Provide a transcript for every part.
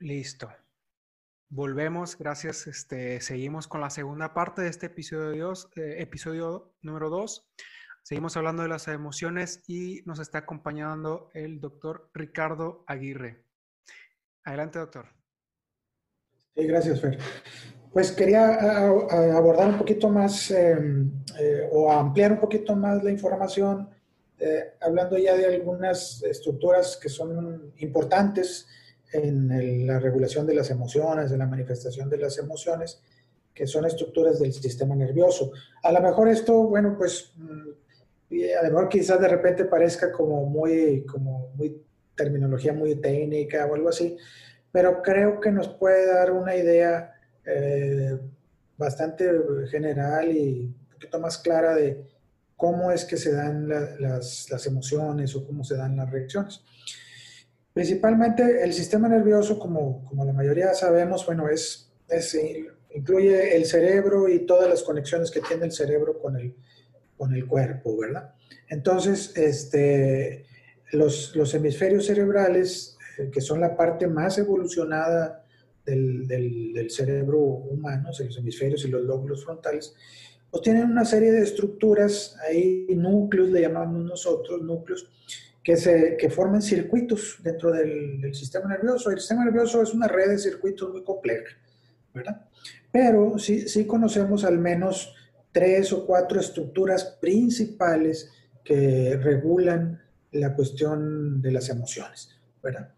Listo. Volvemos, gracias. Este, seguimos con la segunda parte de este episodio, eh, episodio número 2. Seguimos hablando de las emociones y nos está acompañando el doctor Ricardo Aguirre. Adelante, doctor. Sí, gracias, Fer. Pues quería abordar un poquito más em, eh, o ampliar un poquito más la información, eh, hablando ya de algunas estructuras que son importantes en la regulación de las emociones, en la manifestación de las emociones, que son estructuras del sistema nervioso. A lo mejor esto, bueno, pues, mm, a lo mejor quizás de repente parezca como muy, como muy terminología muy técnica o algo así, pero creo que nos puede dar una idea eh, bastante general y un poquito más clara de cómo es que se dan las, las emociones o cómo se dan las reacciones. Principalmente el sistema nervioso, como, como la mayoría sabemos, bueno, es, es, incluye el cerebro y todas las conexiones que tiene el cerebro con el, con el cuerpo, ¿verdad? Entonces, este, los, los hemisferios cerebrales, eh, que son la parte más evolucionada del, del, cerebro humano, los hemisferios y los lóbulos frontales, pues tienen una serie de estructuras, ahí núcleos le llamamos nosotros, núcleos, que, se, que formen circuitos dentro del, sistema nervioso. El sistema nervioso es una red de circuitos muy compleja, ¿verdad? Pero sí, sí conocemos al menos tres o cuatro estructuras principales que regulan la cuestión de las emociones, ¿verdad?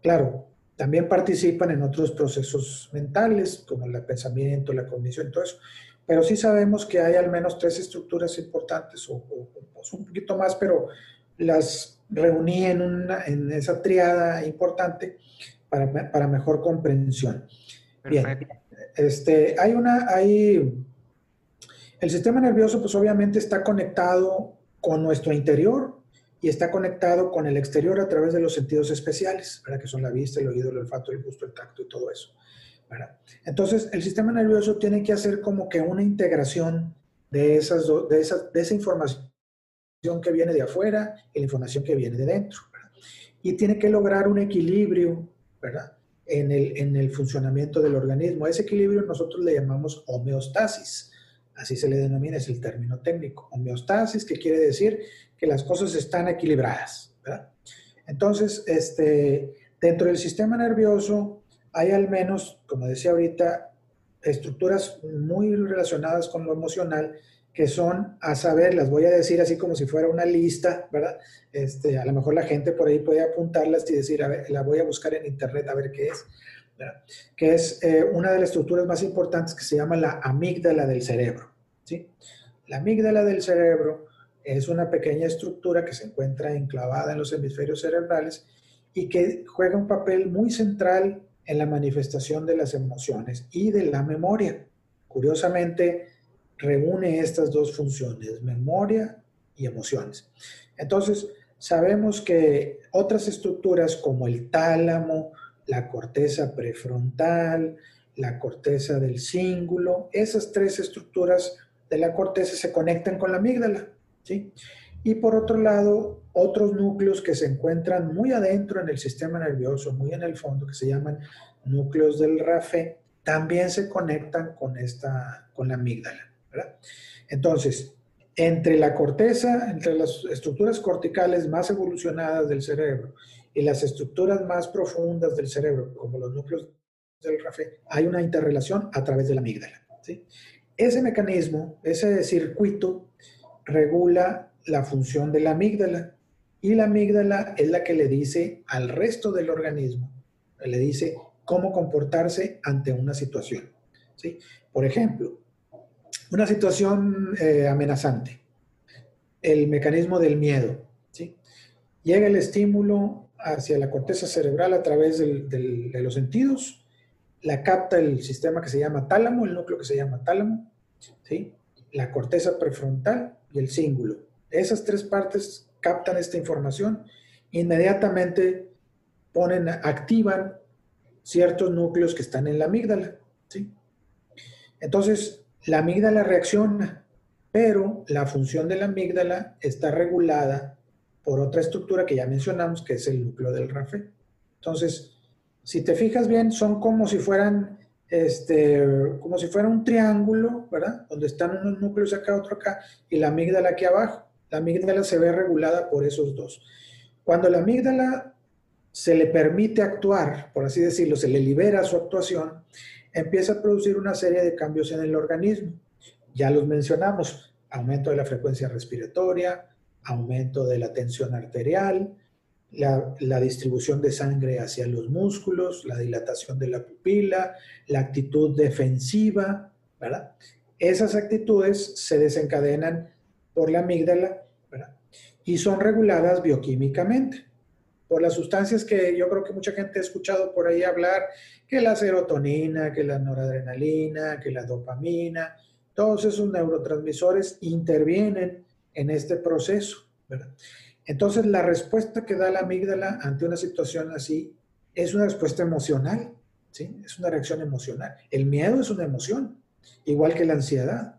Claro, también participan en otros procesos mentales, como el pensamiento, la cognición, todo eso. Pero sí sabemos que hay al menos tres estructuras importantes, o, o, o un poquito más, pero las reuní en, una, en esa triada importante para, para mejor comprensión. Bien, este, hay una, hay, el sistema nervioso pues obviamente está conectado con nuestro interior y está conectado con el exterior a través de los sentidos especiales, ¿verdad? que son la vista, el oído, el olfato, el gusto, el tacto y todo eso. ¿verdad? Entonces, el sistema nervioso tiene que hacer como que una integración de, esas de, esas, de esa información que viene de afuera y la información que viene de dentro. Y tiene que lograr un equilibrio ¿verdad? En, el, en el funcionamiento del organismo. A ese equilibrio nosotros le llamamos homeostasis. Así se le denomina, es el término técnico. Homeostasis, que quiere decir que las cosas están equilibradas. ¿verdad? Entonces, este, dentro del sistema nervioso hay al menos, como decía ahorita, estructuras muy relacionadas con lo emocional que son a saber, las voy a decir así como si fuera una lista, ¿verdad? Este, a lo mejor la gente por ahí puede apuntarlas y decir, a ver, la voy a buscar en internet a ver qué es, ¿verdad? Que es eh, una de las estructuras más importantes que se llama la amígdala del cerebro, ¿sí? La amígdala del cerebro es una pequeña estructura que se encuentra enclavada en los hemisferios cerebrales y que juega un papel muy central en la manifestación de las emociones y de la memoria. Curiosamente, reúne estas dos funciones, memoria y emociones. Entonces, sabemos que otras estructuras como el tálamo, la corteza prefrontal, la corteza del cíngulo, esas tres estructuras de la corteza se conectan con la amígdala, ¿sí? Y por otro lado, otros núcleos que se encuentran muy adentro en el sistema nervioso, muy en el fondo, que se llaman núcleos del RAFE, también se conectan con, esta, con la amígdala. Entonces, entre la corteza, entre las estructuras corticales más evolucionadas del cerebro y las estructuras más profundas del cerebro, como los núcleos del RAFE, hay una interrelación a través de la amígdala. Ese mecanismo, ese circuito, regula la función de la amígdala y la amígdala es la que le dice al resto del organismo, le dice cómo comportarse ante una situación. ¿sí? Por ejemplo, una situación eh, amenazante, el mecanismo del miedo. ¿sí? Llega el estímulo hacia la corteza cerebral a través de los sentidos, la capta el sistema que se llama tálamo, el núcleo que se llama tálamo, ¿sí? la corteza prefrontal y el cíngulo. Esas tres partes captan esta información, inmediatamente ponen, activan ciertos núcleos que están en la amígdala. ¿sí? Entonces, la amígdala reacciona, pero la función de la amígdala está regulada por otra estructura que ya mencionamos, que es el núcleo del RAFE. Entonces, Si te fijas bien, son como si fueran, este, como si fuera un triángulo, ¿verdad? Donde están unos núcleos acá, otro acá, y la amígdala aquí abajo. La amígdala se ve regulada por esos dos. Cuando la amígdala se le permite actuar, por así decirlo, se le libera su actuación, empieza a producir una serie de cambios en el organismo. Ya los mencionamos, aumento de la frecuencia respiratoria, aumento de la tensión arterial, la, distribución de sangre hacia los músculos, la dilatación de la pupila, la actitud defensiva. Esas actitudes se desencadenan por la amígdala. Y son reguladas bioquímicamente por las sustancias que yo creo que mucha gente ha escuchado por ahí hablar, que la serotonina, que la noradrenalina, que la dopamina, todos esos neurotransmisores intervienen en este proceso, ¿verdad? Entonces, la respuesta que da la amígdala ante una situación así es una respuesta emocional, ¿sí? Es una reacción emocional. El miedo es una emoción, igual que la ansiedad,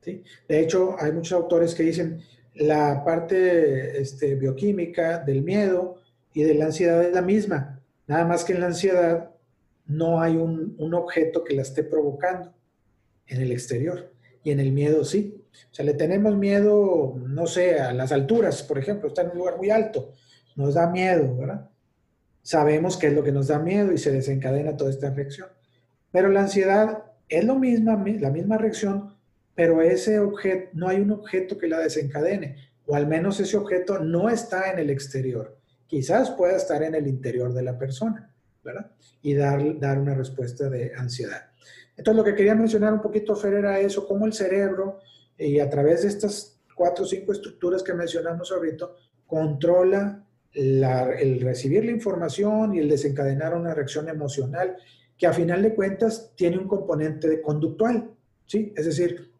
¿sí? De hecho, hay muchos autores que dicen la parte este, bioquímica del miedo y de la ansiedad es la misma, nada más que en la ansiedad no hay un, un objeto que la esté provocando en el exterior y en el miedo sí. O sea, le tenemos miedo, no sé, a las alturas, por ejemplo, está en un lugar muy alto, nos da miedo, ¿verdad? Sabemos qué es lo que nos da miedo y se desencadena toda esta reacción. Pero la ansiedad es lo misma, la misma reacción, pero ese objeto, no hay un objeto que la desencadene, o al menos ese objeto no está en el exterior. Quizás pueda estar en el interior de la persona, ¿verdad? Y dar, dar una respuesta de ansiedad. Entonces, lo que quería mencionar un poquito, Fer, era eso, cómo el cerebro y a través de estas cuatro o cinco estructuras que mencionamos ahorita, controla el recibir la información y el desencadenar una reacción emocional que a final de cuentas tiene un componente de conductual, ¿sí? Es decir,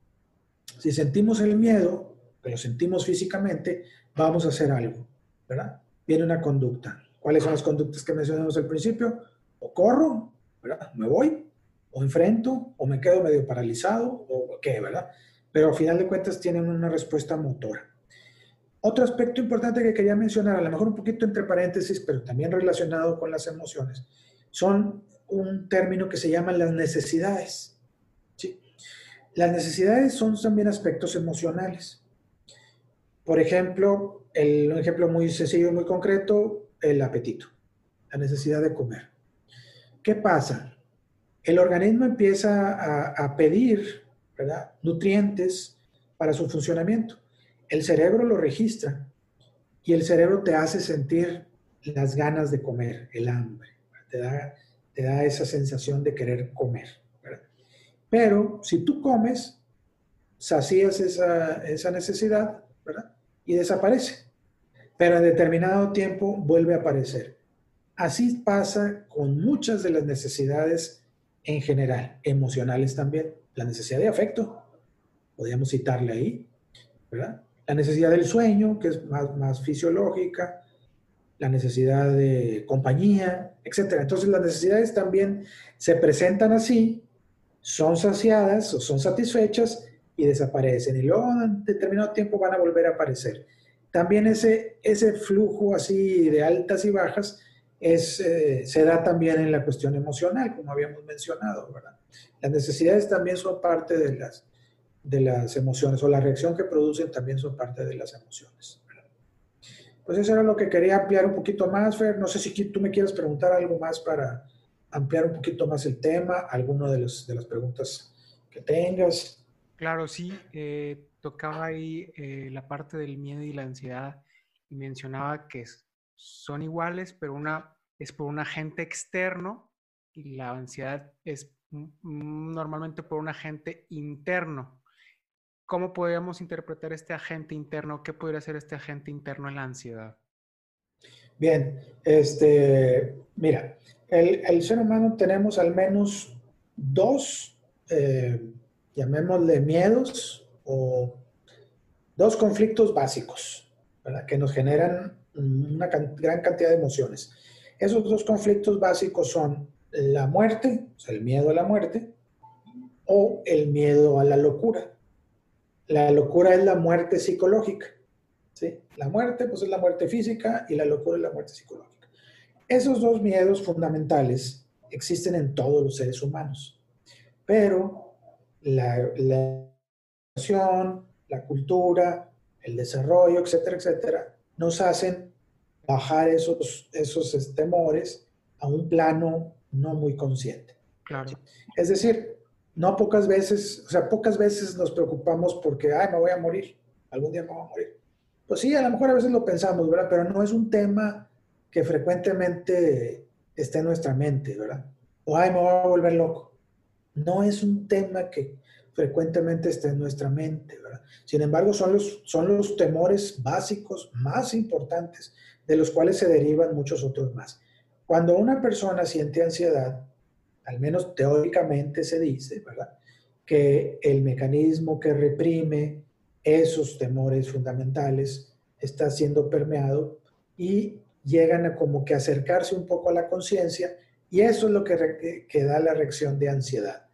si sentimos el miedo, que lo sentimos físicamente, vamos a hacer algo, ¿verdad? Viene una conducta. ¿Cuáles son las conductas que mencionamos al principio? O corro, ¿verdad? Me voy, o enfrento, o me quedo medio paralizado, o qué, ¿verdad? pero al final de cuentas tienen una respuesta motora. Otro aspecto importante que quería mencionar, a lo mejor un poquito entre paréntesis, pero también relacionado con las emociones, son un término que se llama las necesidades. ¿sí? Las necesidades son también aspectos emocionales. Por ejemplo, un ejemplo muy sencillo y muy concreto, el apetito, la necesidad de comer. ¿Qué pasa? El organismo empieza a, pedir nutrientes para su funcionamiento. El cerebro lo registra y el cerebro te hace sentir las ganas de comer, el hambre, te da, esa sensación de querer comer. Pero si tú comes, sacías esa, esa necesidad y desaparece. Pero en determinado tiempo vuelve a aparecer. Así pasa con muchas de las necesidades en general, emocionales también la necesidad de afecto, podríamos citarle ahí, ¿verdad? La necesidad del sueño, que es más, más fisiológica, la necesidad de compañía, etc. Entonces las necesidades también se presentan así, son saciadas o son satisfechas y desaparecen. Y luego en determinado tiempo van a volver a aparecer. También ese, ese flujo así de altas y bajas es, eh, se da también en la cuestión emocional, como habíamos mencionado, ¿verdad? Las necesidades también son parte de las, de las emociones, o la reacción que producen también son parte de las emociones. Pues eso era lo que quería ampliar un poquito más, Fer. No sé si tú me quieres preguntar algo más para ampliar un poquito más el tema, alguna de, de las preguntas que tengas. Claro, sí. Eh, tocaba ahí eh, la parte del miedo y la ansiedad y mencionaba que son iguales, pero una es por un agente externo y la ansiedad es normalmente por un agente interno. ¿Cómo podríamos interpretar este agente interno? ¿Qué podría ser este agente interno en la ansiedad? Bien, este, mira, el, ser humano tenemos al menos dos, eh, llamémosle miedos o dos conflictos básicos, que nos generan una gran cantidad de emociones. Esos dos conflictos básicos son la muerte, o sea, el miedo a la muerte, o el miedo a la locura. La locura es la muerte psicológica. ¿sí? La muerte, pues es la muerte física y la locura es la muerte psicológica. Esos dos miedos fundamentales existen en todos los seres humanos, pero la, la la cultura, el desarrollo, etcétera, etcétera, nos hacen bajar esos, esos temores a un plano no muy consciente. Claro. Es decir, no pocas veces, o sea, pocas veces nos preocupamos porque, ay, me voy a morir, algún día me voy a morir. Pues sí, a lo mejor a veces lo pensamos, ¿verdad? Pero no es un tema que frecuentemente esté en nuestra mente, ¿verdad? O, ay, me voy a volver loco. No es un tema que frecuentemente esté en nuestra mente, ¿verdad? Sin embargo, son los, son los temores básicos más importantes de los cuales se derivan muchos otros más. Cuando una persona siente ansiedad, al menos teóricamente se dice, ¿verdad? Que el mecanismo que reprime esos temores fundamentales está siendo permeado y llegan a como que acercarse un poco a la conciencia y eso es lo que, que, da la reacción de ansiedad.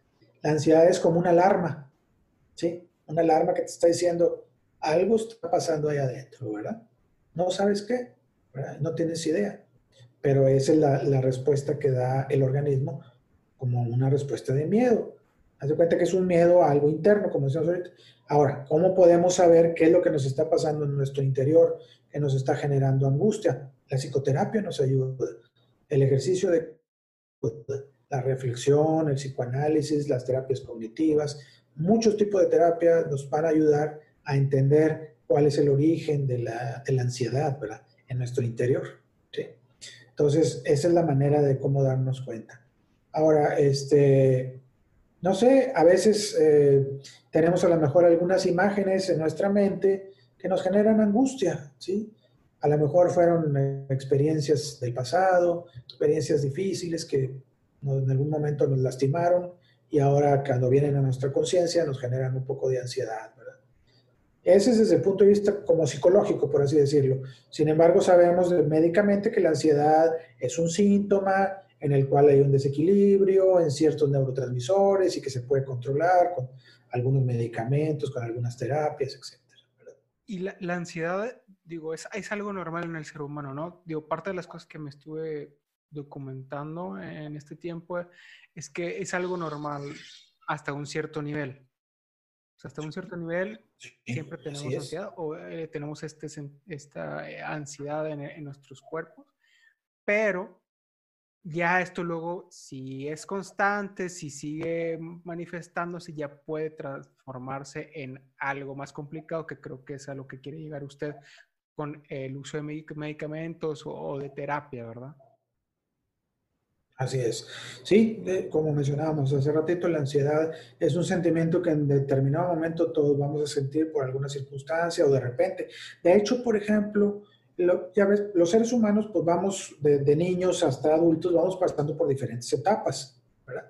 La ansiedad es como una alarma, ¿sí? Una alarma que te está diciendo, algo está pasando ahí adentro, ¿verdad? No sabes qué, no tienes idea, pero esa es la, respuesta que da el organismo como una respuesta de miedo. Haz de cuenta que es un miedo a algo interno, como decíamos ahorita. Ahora, ¿cómo podemos saber qué es lo que nos está pasando en nuestro interior, que nos está generando angustia? La psicoterapia nos ayuda, el ejercicio de la reflexión, el psicoanálisis, las terapias cognitivas, muchos tipos de terapia nos van a ayudar a entender cuál es el origen de la, de la ansiedad, ¿verdad? en nuestro interior. ¿sí? Entonces, esa es la manera de cómo darnos cuenta. Ahora, este, no sé, a veces eh, tenemos a lo mejor algunas imágenes en nuestra mente que nos generan angustia, ¿sí? A lo mejor fueron eh, experiencias del pasado, experiencias difíciles que en algún momento nos lastimaron y ahora cuando vienen a nuestra conciencia nos generan un poco de ansiedad, ese es desde el punto de vista como psicológico, por así decirlo. Sin embargo, sabemos médicamente que la ansiedad es un síntoma en el cual hay un desequilibrio en ciertos neurotransmisores y que se puede controlar con algunos medicamentos, con algunas terapias, etc. Y la, la, ansiedad, digo, es, es algo normal en el ser humano, ¿no? Digo, parte de las cosas que me estuve documentando en este tiempo es que es algo normal hasta un cierto nivel hasta un cierto nivel siempre tenemos ansiedad o eh, tenemos este, esta eh, ansiedad en, nuestros cuerpos, pero ya esto luego, si es constante, si sigue manifestándose, ya puede transformarse en algo más complicado, que creo que es a lo que quiere llegar usted con el uso de medicamentos o de terapia, ¿verdad? Así es. Sí, como mencionábamos hace ratito, la ansiedad es un sentimiento que en determinado momento todos vamos a sentir por alguna circunstancia o de repente. De hecho, por ejemplo, los seres humanos, pues vamos de, niños hasta adultos, vamos pasando por diferentes etapas, ¿verdad?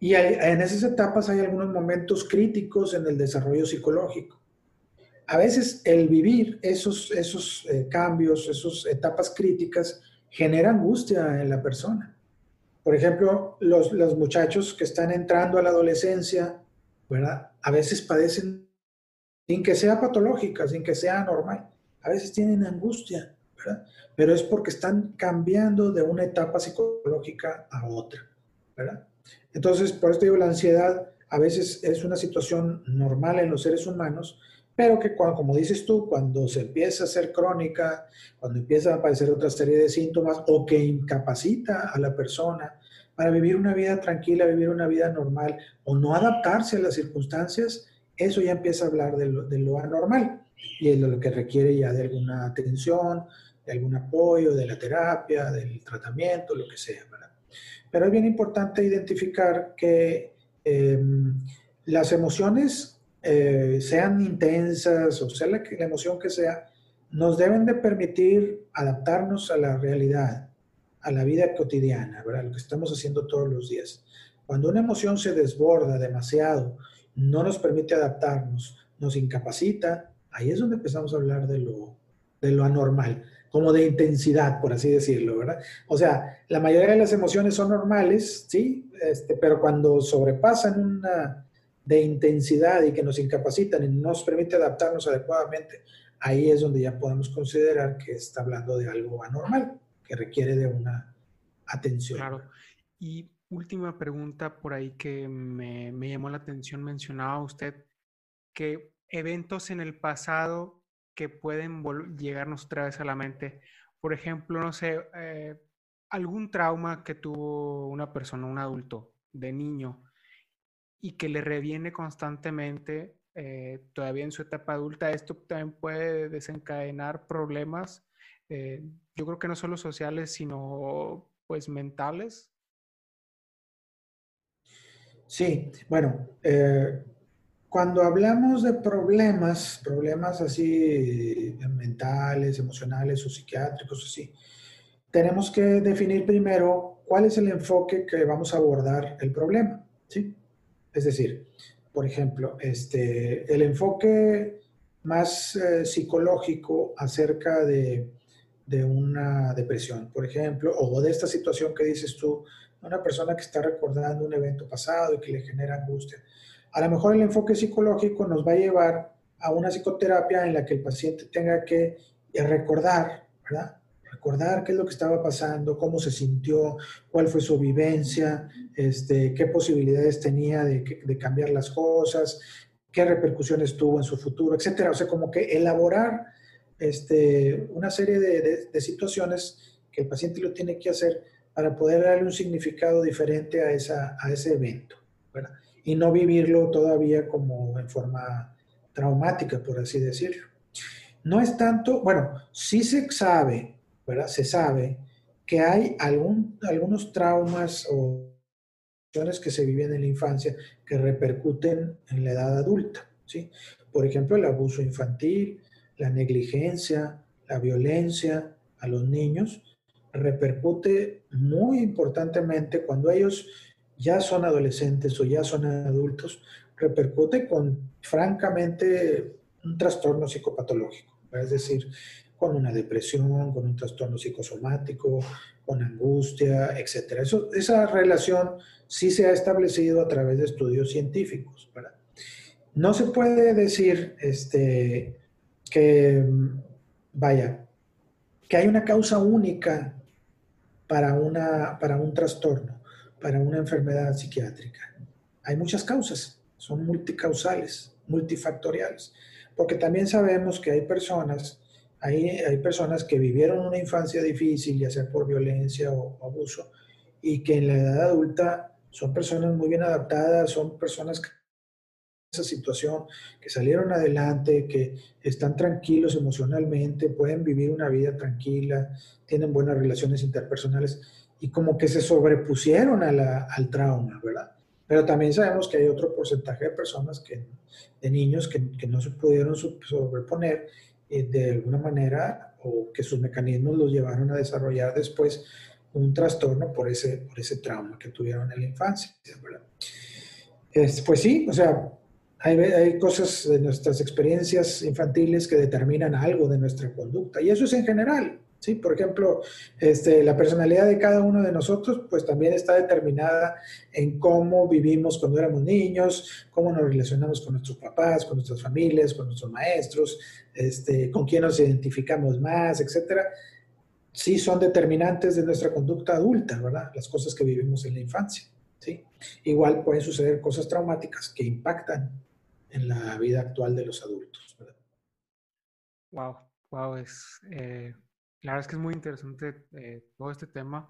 Y en esas etapas hay algunos momentos críticos en el desarrollo psicológico. A veces el vivir esos, esos eh, cambios, esas etapas críticas, genera angustia en la persona por ejemplo, los, muchachos que están entrando a la adolescencia, ¿verdad? A veces padecen, sin que sea patológica, sin que sea normal, a veces tienen angustia, ¿verdad? Pero es porque están cambiando de una etapa psicológica a otra, ¿verdad? Entonces, por esto digo, la ansiedad a veces es una situación normal en los seres humanos, pero que cuando, como dices tú, cuando se empieza a ser crónica, cuando empieza a aparecer otra serie de síntomas o que incapacita a la persona para vivir una vida tranquila, vivir una vida normal o no adaptarse a las circunstancias, eso ya empieza a hablar de lo, de lo anormal y es lo que requiere ya de alguna atención, de algún apoyo, de la terapia, del tratamiento, lo que sea. ¿verdad? Pero es bien importante identificar que em, las emociones eh, sean intensas o sea la, emoción que sea, nos deben de permitir adaptarnos a la realidad, a la vida cotidiana, ¿verdad? Lo que estamos haciendo todos los días. Cuando una emoción se desborda demasiado, no nos permite adaptarnos, nos incapacita, ahí es donde empezamos a hablar de lo, anormal, como de intensidad, por así decirlo, ¿verdad? O sea, la mayoría de las emociones son normales, ¿sí? Este, pero cuando sobrepasan una, de intensidad y que nos incapacitan y no nos permite adaptarnos adecuadamente, ahí es donde ya podemos considerar que está hablando de algo anormal, que requiere de una atención. Claro. Y última pregunta por ahí que me, me llamó la atención, mencionaba usted que eventos en el pasado que pueden llegarnos otra vez a la mente. Por ejemplo, no sé, eh, algún trauma que tuvo una persona, un adulto, de niño, y que le reviene constantemente, eh, todavía en su etapa adulta, esto también puede desencadenar problemas, eh, yo creo que no solo sociales, sino pues mentales. Sí, bueno, cuando hablamos de problemas, problemas así mentales, emocionales o psiquiátricos, así, tenemos que definir primero cuál es el enfoque que vamos a abordar el problema, ¿sí? Es decir, por ejemplo, este, el enfoque más eh, psicológico acerca de, de, una depresión, por ejemplo, o de esta situación que dices tú, una persona que está recordando un evento pasado y que le genera angustia a lo mejor el enfoque psicológico nos va a llevar a una psicoterapia en la que el paciente tenga que recordar, ¿verdad? Recordar qué es lo que estaba pasando, cómo se sintió, cuál fue su vivencia, este, qué posibilidades tenía de, cambiar las cosas, qué repercusiones tuvo en su futuro, etcétera. O sea, como que elaborar este, una serie de, de, situaciones que el paciente lo tiene que hacer para poder darle un significado diferente a, esa, a ese evento. ¿verdad? y no vivirlo todavía como en forma traumática, por así decirlo. No es tanto, bueno, sí se sabe, Se sabe que hay algunos traumas o que se viven en la infancia que repercuten en la edad adulta, ¿sí? Por ejemplo, el abuso infantil, la negligencia, la violencia a los niños repercute muy importantemente cuando ellos ya son adolescentes o ya son adultos, repercute con, francamente, un trastorno psicopatológico, es decir, con una depresión, con un trastorno psicosomático, con angustia, etc. Esa relación sí se ha establecido a través de estudios científicos. No se puede decir este, que, vaya, que hay una causa única para, una, para un trastorno para una enfermedad psiquiátrica? Hay muchas causas, son multicausales, multifactoriales, porque también sabemos que hay personas, hay, hay personas que vivieron una infancia difícil, ya sea por violencia o, abuso, y que en la edad adulta son personas muy bien adaptadas, son personas que esa situación, que salieron adelante, que están tranquilos emocionalmente, pueden vivir una vida tranquila, tienen buenas relaciones interpersonales y como que se sobrepusieron al trauma, ¿verdad? Pero también sabemos que hay otro porcentaje de personas, que, de niños, que, no se pudieron sobreponer eh, de alguna manera o que sus mecanismos los llevaron a desarrollar después un trastorno por ese, por ese trauma que tuvieron en la infancia, pues sí, o sea, hay, hay, cosas de nuestras experiencias infantiles que determinan algo de nuestra conducta y eso es en general, ¿sí? Por ejemplo, este, la personalidad de cada uno de nosotros, pues también está determinada en cómo vivimos cuando éramos niños, cómo nos relacionamos con nuestros papás, con nuestras familias, con nuestros maestros, este, con quién nos identificamos más, etcétera. Sí son determinantes de nuestra conducta adulta, ¿verdad? Las cosas que vivimos en la infancia, ¿sí? Igual pueden suceder cosas traumáticas que impactan en la vida actual de los adultos, ¿verdad? Wow, wow, es... Eh, la verdad es que es muy interesante eh, todo este tema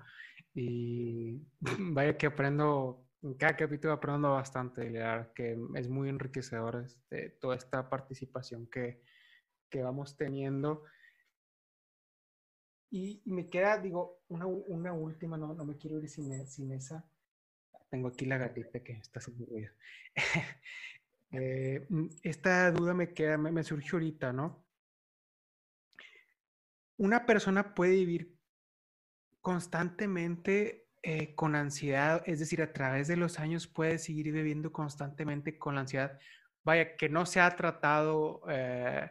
y vaya que aprendo, en cada capítulo aprendo bastante, verdad que es muy enriquecedor este, toda esta participación que, que vamos teniendo. Y, me queda, digo, una, una última, no, no, me quiero ir sin, sin, esa. Tengo aquí la gatita que está haciendo ruido. Eh, esta duda me queda, me, me surgió ahorita, ¿no? Una persona puede vivir constantemente eh, con ansiedad, es decir, a través de los años puede seguir viviendo constantemente con la ansiedad. Vaya, que no se ha tratado eh,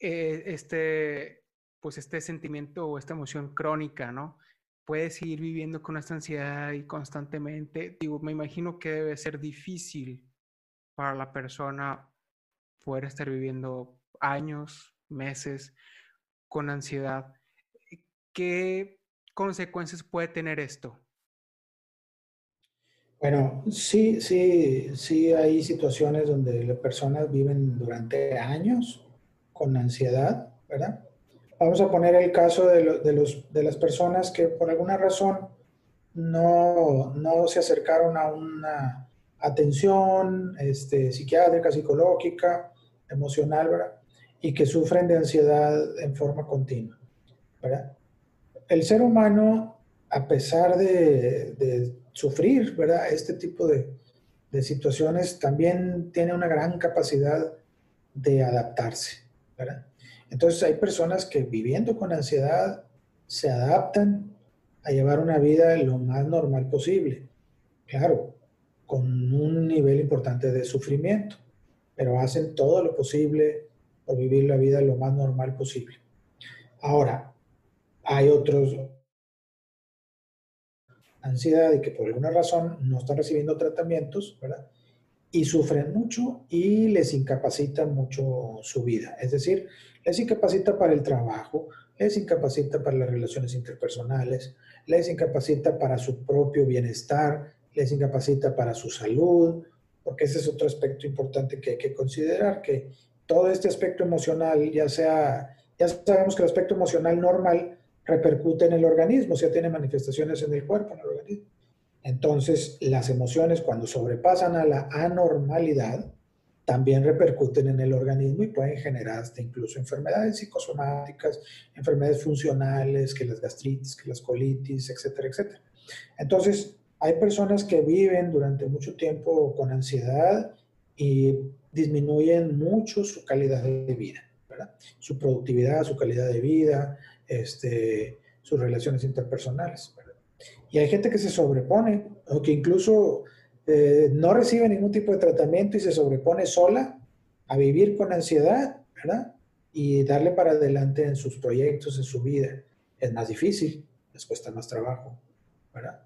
eh, este, pues este sentimiento o esta emoción crónica, ¿no? Puede seguir viviendo con esta ansiedad y constantemente. Digo, me imagino que debe ser difícil para la persona poder estar viviendo años, meses con ansiedad. ¿Qué, consecuencias puede tener esto? Bueno, sí, sí, sí hay situaciones donde las personas viven durante años con ansiedad, ¿verdad? Vamos a poner el caso de, los, de las personas que por alguna razón no, no se acercaron a una atención este, psiquiátrica, psicológica, emocional, ¿verdad? Y que sufren de ansiedad en forma continua, ¿verdad? El ser humano, a pesar de, sufrir. Este tipo de, situaciones también tiene una gran capacidad de adaptarse. Entonces hay personas que viviendo con ansiedad se adaptan a llevar una vida lo más normal posible. Claro, con un nivel importante de sufrimiento, pero hacen todo lo posible por vivir la vida lo más normal posible. Ahora, hay otros ansiedad y que por alguna razón no están recibiendo tratamientos, ¿verdad? Y sufren mucho y les incapacita mucho su vida. Es decir, les incapacita para el trabajo, les incapacita para las relaciones interpersonales, les incapacita para su propio bienestar, les incapacita para su salud, porque ese es otro aspecto importante que hay que considerar, que todo este aspecto emocional, ya sea, ya sabemos que el aspecto emocional normal repercute en el organismo, o sea, tiene manifestaciones en el cuerpo, en el organismo. Entonces, las emociones cuando sobrepasan a la anormalidad, también repercuten en el organismo y pueden generar hasta incluso enfermedades psicosomáticas, enfermedades funcionales, que las gastritis, que las colitis, etcétera, etcétera. Entonces, hay personas que viven durante mucho tiempo con ansiedad y disminuyen mucho su calidad de vida. Su productividad, su calidad de vida, este, sus relaciones interpersonales. Y hay gente que se sobrepone o que incluso eh, no recibe ningún tipo de tratamiento y se sobrepone sola a vivir con ansiedad, ¿verdad? Y darle para adelante en sus proyectos, en su vida. Es más difícil, les cuesta más trabajo, ¿verdad?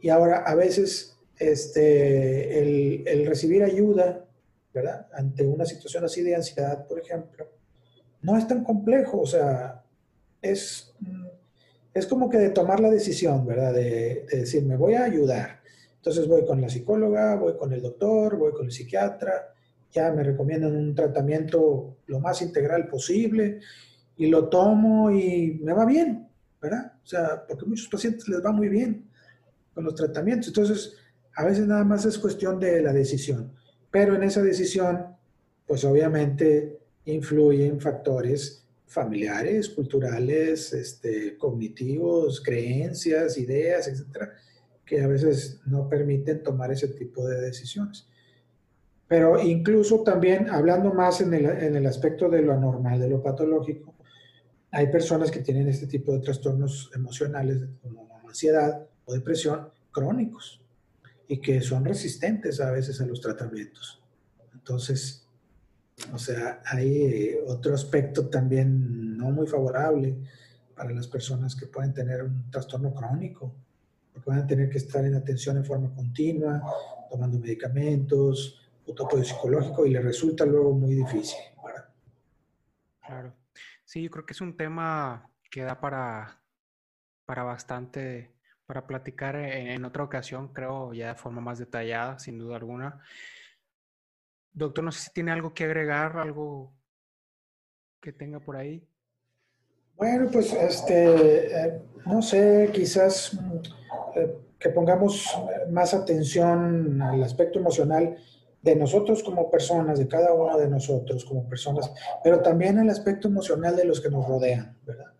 Y ahora, a veces, este, el recibir ayuda, Ante una situación así de ansiedad, por ejemplo, no es tan complejo, o sea, es, es como que de tomar la decisión, ¿verdad? De, de decir, me voy a ayudar, entonces voy con la psicóloga, voy con el doctor, voy con el psiquiatra, ya me recomiendan un tratamiento lo más integral posible y lo tomo y me va bien, ¿verdad? O sea, porque a muchos pacientes les va muy bien con los tratamientos. Entonces, a veces nada más es cuestión de la decisión, pero en esa decisión, pues obviamente influyen factores familiares, culturales, este, cognitivos, creencias, ideas, etcétera, que a veces no permiten tomar ese tipo de decisiones. Pero incluso también, hablando más en el, en el aspecto de lo anormal, de lo patológico, hay personas que tienen este tipo de trastornos emocionales como ansiedad o depresión crónicos y que son resistentes a veces a los tratamientos. Entonces, o sea, hay otro aspecto también no muy favorable para las personas que pueden tener un trastorno crónico porque van a tener que estar en atención en forma continua, tomando medicamentos, apoyo psicológico y le resulta luego muy difícil. Claro. Sí, yo creo que es un tema que da para, para bastante, para platicar en, otra ocasión, creo, ya de forma más detallada, sin duda alguna. Doctor, no sé si tiene algo que agregar, algo que tenga por ahí. Bueno, pues este, eh, no sé, quizás eh, que pongamos más atención al aspecto emocional de nosotros como personas, de cada uno de nosotros como personas, pero también al aspecto emocional de los que nos rodean, ¿verdad?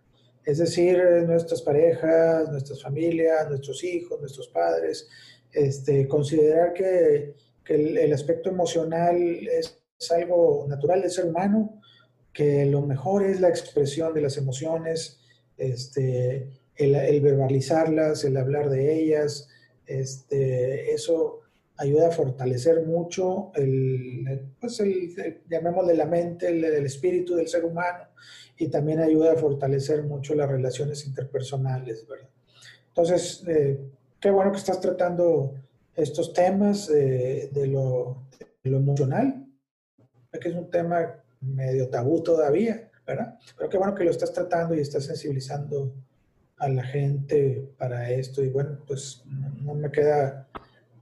Es decir, nuestras parejas, nuestras familias, nuestros hijos, nuestros padres, este, considerar que, el, el, aspecto emocional es, algo natural del ser humano, que lo mejor es la expresión de las emociones, este, el, verbalizarlas, el hablar de ellas, este, eso ayuda a fortalecer mucho el, pues el, llamémosle la mente, el, espíritu del ser humano y también ayuda a fortalecer mucho las relaciones interpersonales, ¿verdad? Entonces, eh, qué bueno que estás tratando estos temas eh, de, lo, de, lo, emocional, que es un tema medio tabú todavía, ¿verdad? Pero qué bueno que lo estás tratando y estás sensibilizando a la gente para esto. Y bueno, pues no, me queda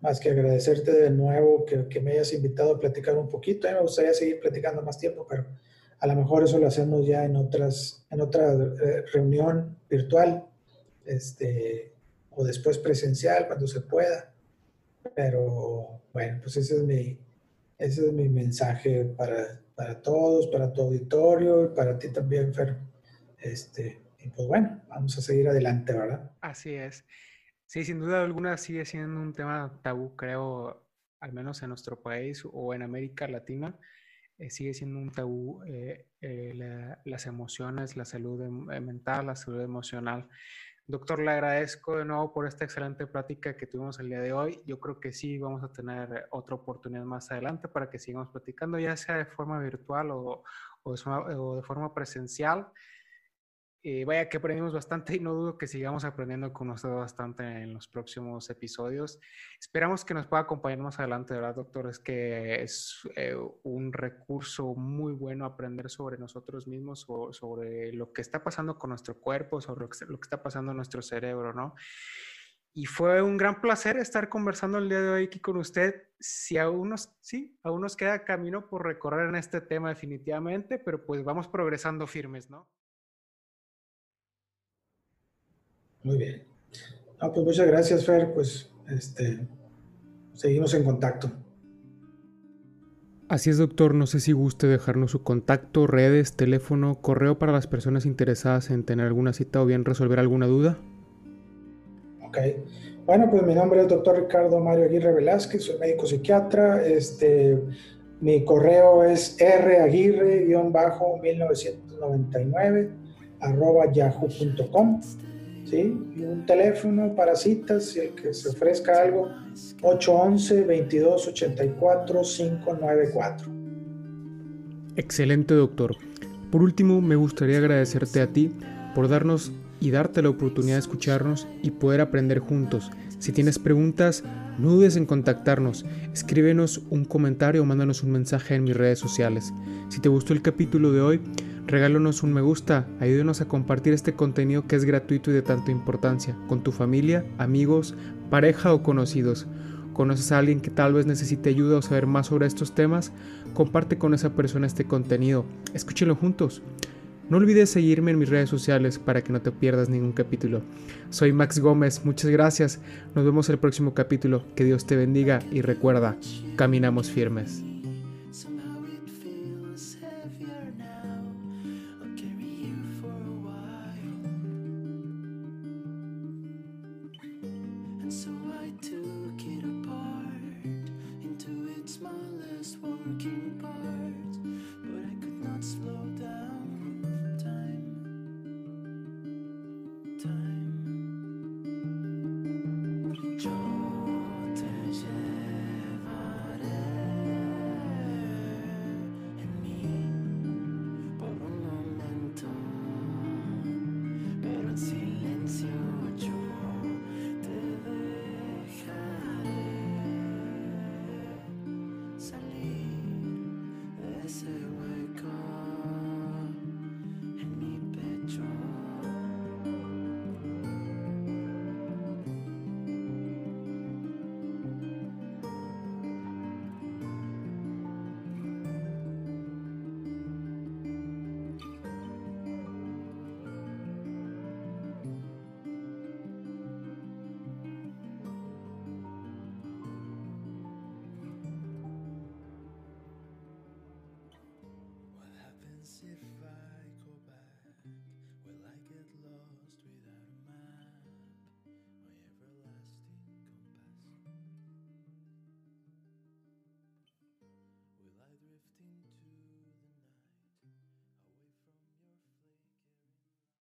más que agradecerte de nuevo que, que, me hayas invitado a platicar un poquito. A mí me gustaría seguir platicando más tiempo, pero a lo mejor eso lo hacemos ya en, otras, en otra eh, reunión virtual este, o después presencial cuando se pueda. Pero bueno, pues ese es mi, ese es mi mensaje para, para todos, para tu auditorio y para ti también, Fer. Este, y pues bueno, vamos a seguir adelante, ¿verdad? Así es. Sí, sin duda alguna sigue siendo un tema tabú, creo, al menos en nuestro país o en América Latina. Eh, sigue siendo un tabú eh, eh, las emociones, la salud em, mental, la salud emocional. Doctor, le agradezco de nuevo por esta excelente plática que tuvimos el día de hoy. Yo creo que sí vamos a tener otra oportunidad más adelante para que sigamos platicando, ya sea de forma virtual o de forma presencial. Eh, vaya que aprendimos bastante y no dudo que sigamos aprendiendo con usted bastante en los próximos episodios. Esperamos que nos pueda acompañar más adelante, ¿verdad, doctor? Es que es eh, un recurso muy bueno aprender sobre nosotros mismos, o, sobre lo que está pasando con nuestro cuerpo, sobre lo que, lo que está pasando en nuestro cerebro, ¿no? Y fue un gran placer estar conversando el día de hoy aquí con usted. Si aún nos, sí, aún nos queda camino por recorrer en este tema definitivamente, pero pues vamos progresando firmes, ¿no? Muy bien. pues muchas gracias, Fer. Pues este, seguimos en contacto. Así es, doctor. No sé si guste dejarnos su contacto, redes, teléfono, correo para las personas interesadas en tener alguna cita o bien resolver alguna duda. Ok. Bueno, pues mi nombre es doctor Ricardo Mario Aguirre Velázquez, soy médico psiquiatra. Este, mi correo es raguirre-1999 arroba yahoo.com. ¿sí? Un teléfono para citas, si el que se ofrezca algo, 811-2284-594. Excelente, doctor. Por último, me gustaría agradecerte a ti por darnos y darte la oportunidad de escucharnos y poder aprender juntos. Si tienes preguntas, no dudes en contactarnos. Escríbenos un comentario o mándanos un mensaje en mis redes sociales. Si te gustó el capítulo de hoy, Regálanos un me gusta, ayúdenos a compartir este contenido que es gratuito y de tanta importancia con tu familia, amigos, pareja o conocidos. ¿Conoces a alguien que tal vez necesite ayuda o saber más sobre estos temas? Comparte con esa persona este contenido. Escúchenlo juntos. No olvides seguirme en mis redes sociales para que no te pierdas ningún capítulo. Soy Max Gómez, muchas gracias. Nos vemos el próximo capítulo. Que Dios te bendiga y recuerda, caminamos firmes.